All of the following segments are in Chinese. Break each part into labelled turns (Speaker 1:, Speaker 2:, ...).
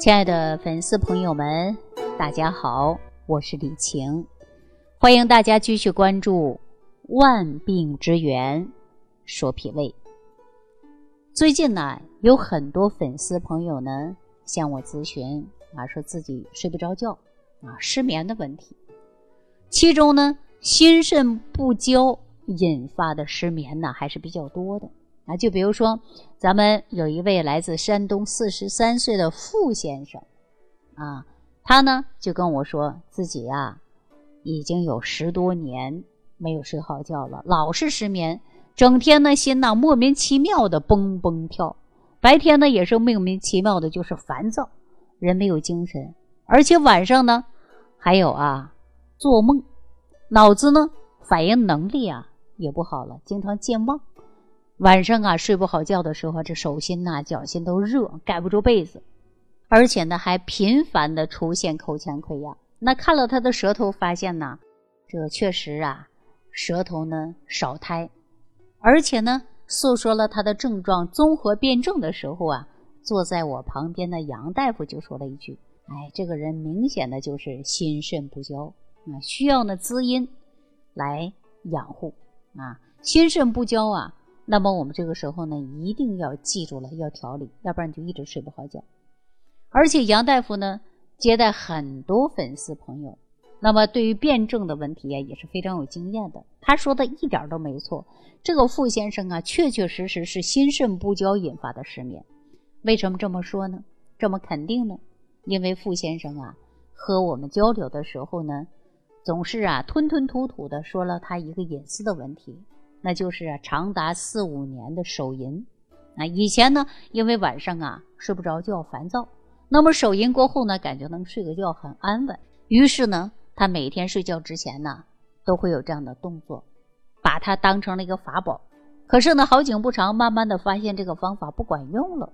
Speaker 1: 亲爱的粉丝朋友们，大家好，我是李晴，欢迎大家继续关注《万病之源说脾胃》。最近呢，有很多粉丝朋友呢向我咨询啊，说自己睡不着觉啊，失眠的问题。其中呢，心肾不交引发的失眠呢，还是比较多的。啊，就比如说，咱们有一位来自山东四十三岁的傅先生，啊，他呢就跟我说自己呀，已经有十多年没有睡好觉了，老是失眠，整天呢心呐莫名其妙的蹦蹦跳，白天呢也是莫名其妙的，就是烦躁，人没有精神，而且晚上呢还有啊做梦，脑子呢反应能力啊也不好了，经常健忘。晚上啊，睡不好觉的时候，这手心呐、脚心都热，盖不住被子，而且呢，还频繁的出现口腔溃疡。那看了他的舌头，发现呢，这确实啊，舌头呢少苔，而且呢，诉说了他的症状综合辩证的时候啊，坐在我旁边的杨大夫就说了一句：“哎，这个人明显的就是心肾不交啊，需要呢滋阴来养护啊，心肾不交啊。”那么我们这个时候呢，一定要记住了，要调理，要不然就一直睡不好觉。而且杨大夫呢，接待很多粉丝朋友，那么对于辩证的问题呀，也是非常有经验的。他说的一点都没错，这个傅先生啊，确确实实是心肾不交引发的失眠。为什么这么说呢？这么肯定呢？因为傅先生啊，和我们交流的时候呢，总是啊吞吞吐吐的说了他一个隐私的问题。那就是，长达四五年的手淫啊。以前呢，因为晚上啊睡不着觉，烦躁，那么手淫过后呢，感觉能睡个觉很安稳。于是呢，他每天睡觉之前呢，都会有这样的动作，把它当成了一个法宝。可是呢，好景不长，慢慢的发现这个方法不管用了。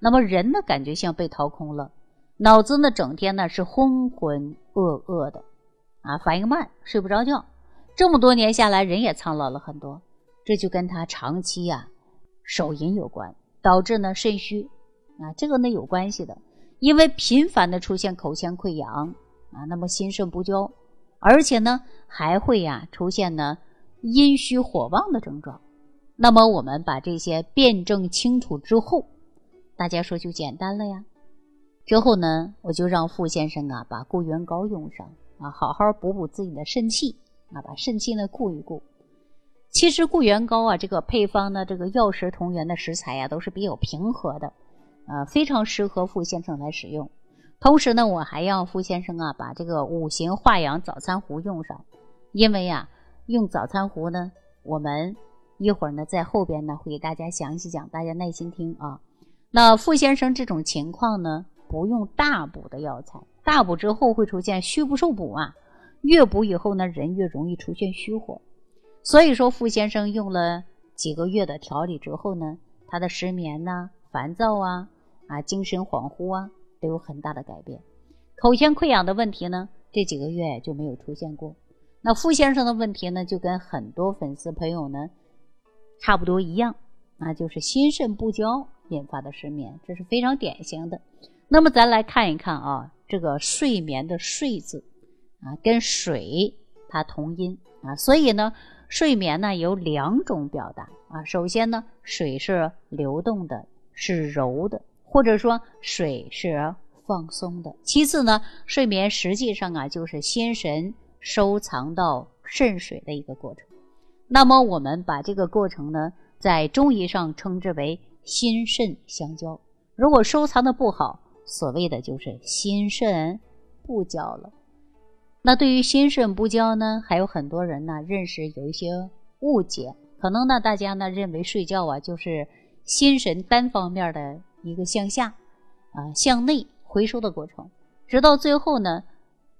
Speaker 1: 那么人呢，感觉像被掏空了，脑子呢整天呢是浑浑噩噩的，啊，反应慢，睡不着觉。这么多年下来，人也苍老了很多。这就跟他长期呀手淫有关，导致呢肾虚啊，这个呢有关系的，因为频繁的出现口腔溃疡啊，那么心肾不交，而且呢还会呀出现呢阴虚火旺的症状。那么我们把这些辩证清楚之后，大家说就简单了呀。之后呢，我就让傅先生啊把固元膏用上啊，好好补补自己的肾气啊，把肾气呢固一固。其实固元膏啊，这个配方呢，这个药食同源的食材呀，都是比较平和的，呃，非常适合傅先生来使用。同时呢，我还让傅先生啊，把这个五行化养早餐壶用上，因为呀，用早餐壶呢，我们一会儿呢在后边呢会给大家详细讲，大家耐心听啊。那傅先生这种情况呢，不用大补的药材，大补之后会出现虚不受补啊，越补以后呢，人越容易出现虚火。所以说，傅先生用了几个月的调理之后呢，他的失眠呐、烦躁啊、啊精神恍惚啊，都有很大的改变。口腔溃疡的问题呢，这几个月就没有出现过。那傅先生的问题呢，就跟很多粉丝朋友呢差不多一样，那就是心肾不交引发的失眠，这是非常典型的。那么咱来看一看啊，这个睡眠的“睡”字啊，跟水它同音啊，所以呢。睡眠呢有两种表达啊，首先呢，水是流动的，是柔的，或者说水是放松的。其次呢，睡眠实际上啊就是心神收藏到肾水的一个过程。那么我们把这个过程呢，在中医上称之为心肾相交。如果收藏的不好，所谓的就是心肾不交了。那对于心肾不交呢，还有很多人呢认识有一些误解，可能呢大家呢认为睡觉啊就是心神单方面的一个向下啊向内回收的过程，直到最后呢，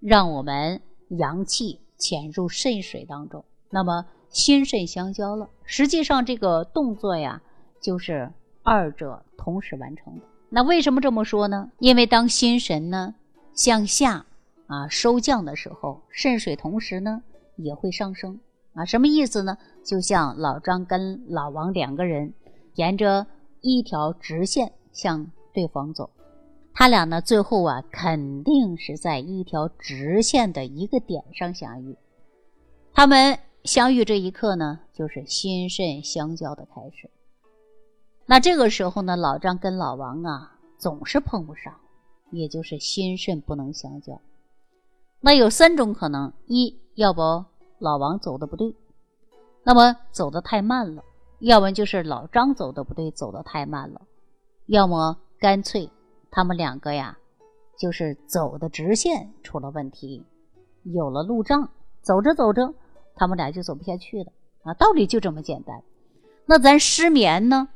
Speaker 1: 让我们阳气潜入肾水当中，那么心肾相交了。实际上这个动作呀，就是二者同时完成的。那为什么这么说呢？因为当心神呢向下。啊，收降的时候，肾水同时呢也会上升啊，什么意思呢？就像老张跟老王两个人沿着一条直线向对方走，他俩呢最后啊肯定是在一条直线的一个点上相遇。他们相遇这一刻呢，就是心肾相交的开始。那这个时候呢，老张跟老王啊总是碰不上，也就是心肾不能相交。那有三种可能：一要不老王走的不对，那么走的太慢了；要么就是老张走的不对，走的太慢了；要么干脆他们两个呀，就是走的直线出了问题，有了路障，走着走着他们俩就走不下去了啊！道理就这么简单。那咱失眠呢，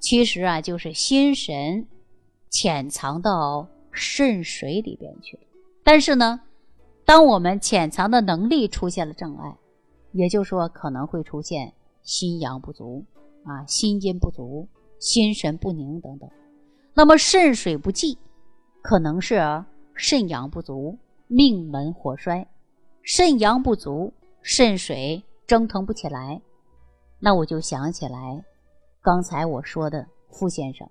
Speaker 1: 其实啊就是心神潜藏到肾水里边去了，但是呢。当我们潜藏的能力出现了障碍，也就是说可能会出现心阳不足啊、心阴不足、心神不宁等等。那么肾水不济，可能是肾阳不足、命门火衰。肾阳不足，肾水蒸腾不起来。那我就想起来刚才我说的傅先生，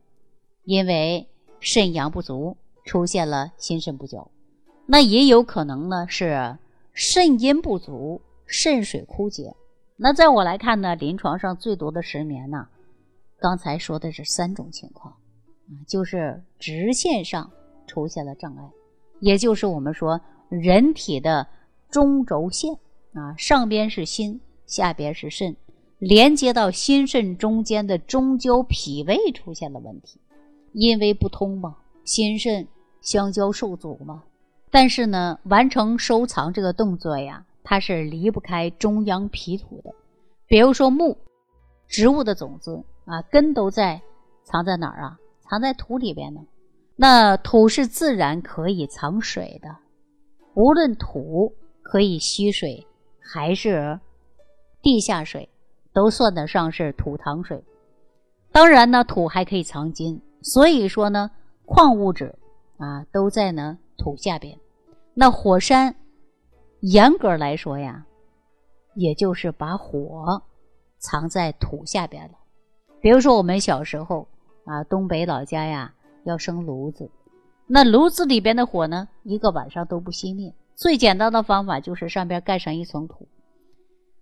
Speaker 1: 因为肾阳不足，出现了心肾不交。那也有可能呢，是肾阴不足、肾水枯竭。那在我来看呢，临床上最多的失眠呢，刚才说的是三种情况，啊，就是直线上出现了障碍，也就是我们说人体的中轴线啊，上边是心，下边是肾，连接到心肾中间的中焦脾胃出现了问题，因为不通嘛，心肾相交受阻嘛。但是呢，完成收藏这个动作呀，它是离不开中央脾土的。比如说木，植物的种子啊，根都在藏在哪儿啊？藏在土里边呢。那土是自然可以藏水的，无论土可以吸水还是地下水，都算得上是土藏水。当然呢，土还可以藏金，所以说呢，矿物质啊都在呢。土下边，那火山，严格来说呀，也就是把火藏在土下边了。比如说我们小时候啊，东北老家呀要生炉子，那炉子里边的火呢，一个晚上都不熄灭。最简单的方法就是上边盖上一层土。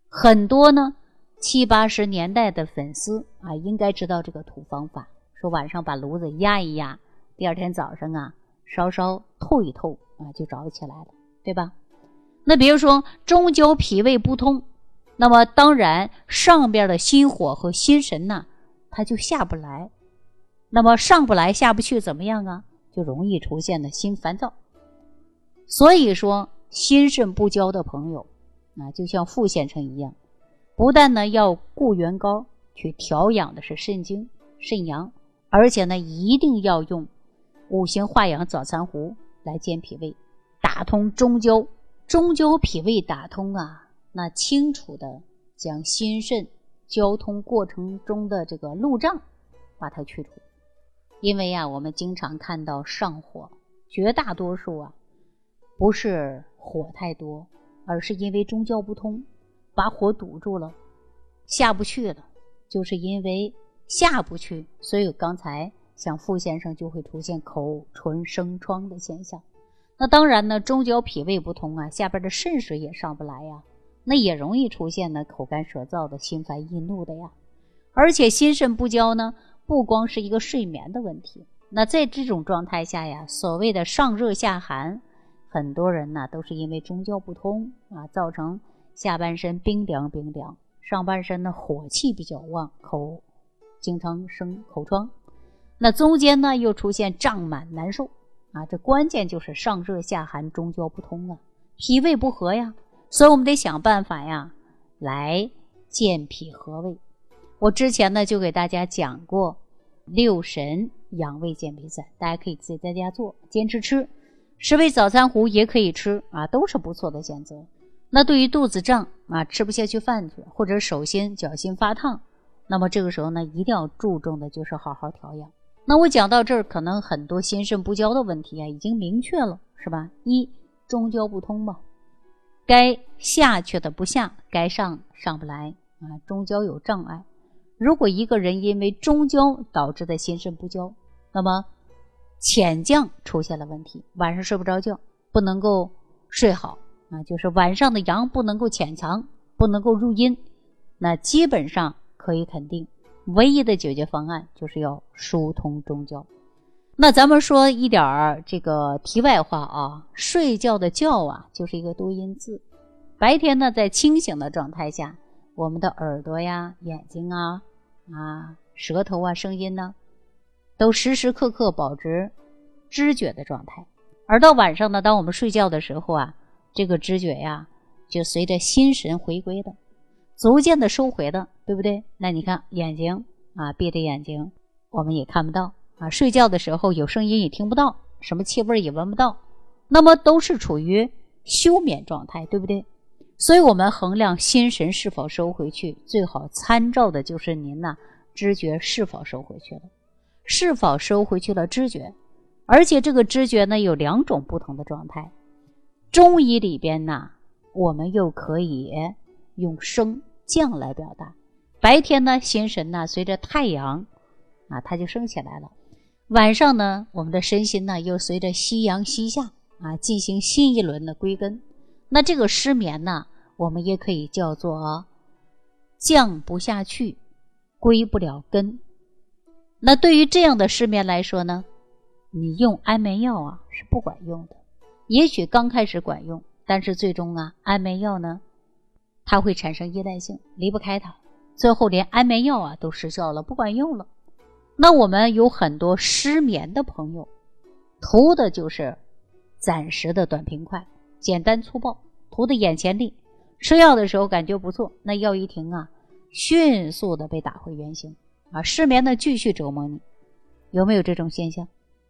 Speaker 1: 很多呢七八十年代的粉丝啊，应该知道这个土方法，说晚上把炉子压一压，第二天早上啊。稍稍透一透啊，就着起来了，对吧？那比如说中焦脾胃不通，那么当然上边的心火和心神呐，它就下不来。那么上不来下不去怎么样啊？就容易出现的心烦躁。所以说心肾不交的朋友啊，就像傅先生一样，不但呢要固元膏去调养的是肾精肾阳，而且呢一定要用。五行化养早餐壶来健脾胃，打通中焦，中焦脾胃打通啊，那清楚的将心肾交通过程中的这个路障把它去除。因为呀，我们经常看到上火，绝大多数啊不是火太多，而是因为中焦不通，把火堵住了，下不去了。就是因为下不去，所以刚才。像傅先生就会出现口唇生疮的现象，那当然呢，中焦脾胃不通啊，下边的肾水也上不来呀，那也容易出现呢口干舌燥的心烦易怒的呀。而且心肾不交呢，不光是一个睡眠的问题，那在这种状态下呀，所谓的上热下寒，很多人呢都是因为中焦不通啊，造成下半身冰凉冰凉，上半身呢火气比较旺，口经常生口疮。那中间呢又出现胀满难受啊，这关键就是上热下寒，中焦不通啊，脾胃不和呀，所以我们得想办法呀，来健脾和胃。我之前呢就给大家讲过六神养胃健脾散，大家可以自己在家做，坚持吃，十味早餐壶也可以吃啊，都是不错的选择。那对于肚子胀啊，吃不下去饭去，或者手心脚心发烫，那么这个时候呢，一定要注重的就是好好调养。那我讲到这儿，可能很多心肾不交的问题啊，已经明确了，是吧？一中焦不通嘛，该下去的不下，该上上不来啊，中焦有障碍。如果一个人因为中焦导致的心肾不交，那么潜降出现了问题，晚上睡不着觉，不能够睡好啊，就是晚上的阳不能够潜藏，不能够入阴，那基本上可以肯定，唯一的解决方案就是要疏通中焦。那咱们说一点儿这个题外话啊，睡觉的觉啊，就是一个多音字。白天呢，在清醒的状态下，我们的耳朵呀、眼睛啊、啊舌头啊、声音呢。都时时刻刻保持知觉的状态，而到晚上呢，当我们睡觉的时候啊，这个知觉呀，就随着心神回归的，逐渐的收回的，对不对？那你看眼睛啊，闭着眼睛，我们也看不到啊，睡觉的时候有声音也听不到，什么气味也闻不到，那么都是处于休眠状态，对不对？所以，我们衡量心神是？否收回去，最好参照的就是？您呐，知觉是？否收回去了。是？否收回去了知觉？而且这个知觉呢有两种不同的状态。中医里边呢，我们又可以用生降来表达。白天呢，心神呢随着太阳啊，它就升起来了；晚上呢，我们的身心呢又随着夕阳西下啊，进行新一轮的归根。那这个失眠呢，我们也可以叫做降不下去，归不了根。那对于这样的失眠来说呢，你用安眠药啊是不管用的。也许刚开始管用，但是最终啊，安眠药呢，它会产生依赖性，离不开它，最后连安眠药啊都失效了，不管用了。那我们有很多失眠的朋友，图的就是暂时的短平快、简单粗暴，图的眼前利。吃药的时候感觉不错，那药一停啊，迅速的被打回原形。啊，失眠呢继续折磨你，有没有这种现象？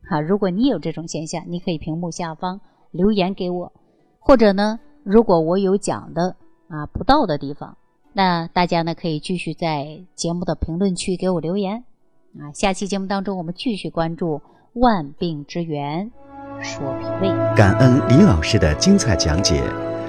Speaker 1: 啊，如果你有这种现象，你可以屏幕下方留言给我，或者呢，如果我有讲的啊不到的地方，那大家呢可以继续在节目的评论区给我留言。啊，下期节目当中我们继续关注万病之源，说脾胃。
Speaker 2: 感恩李老师的精彩讲解。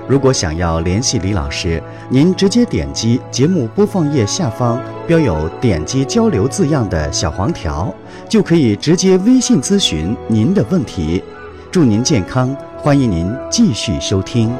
Speaker 2: 如果想要联系李老师，您直接点击节目播放页下方标有“点击交流”字样的小黄条，就可以直接微信咨询您的问题。祝您健康，欢迎您继续收听。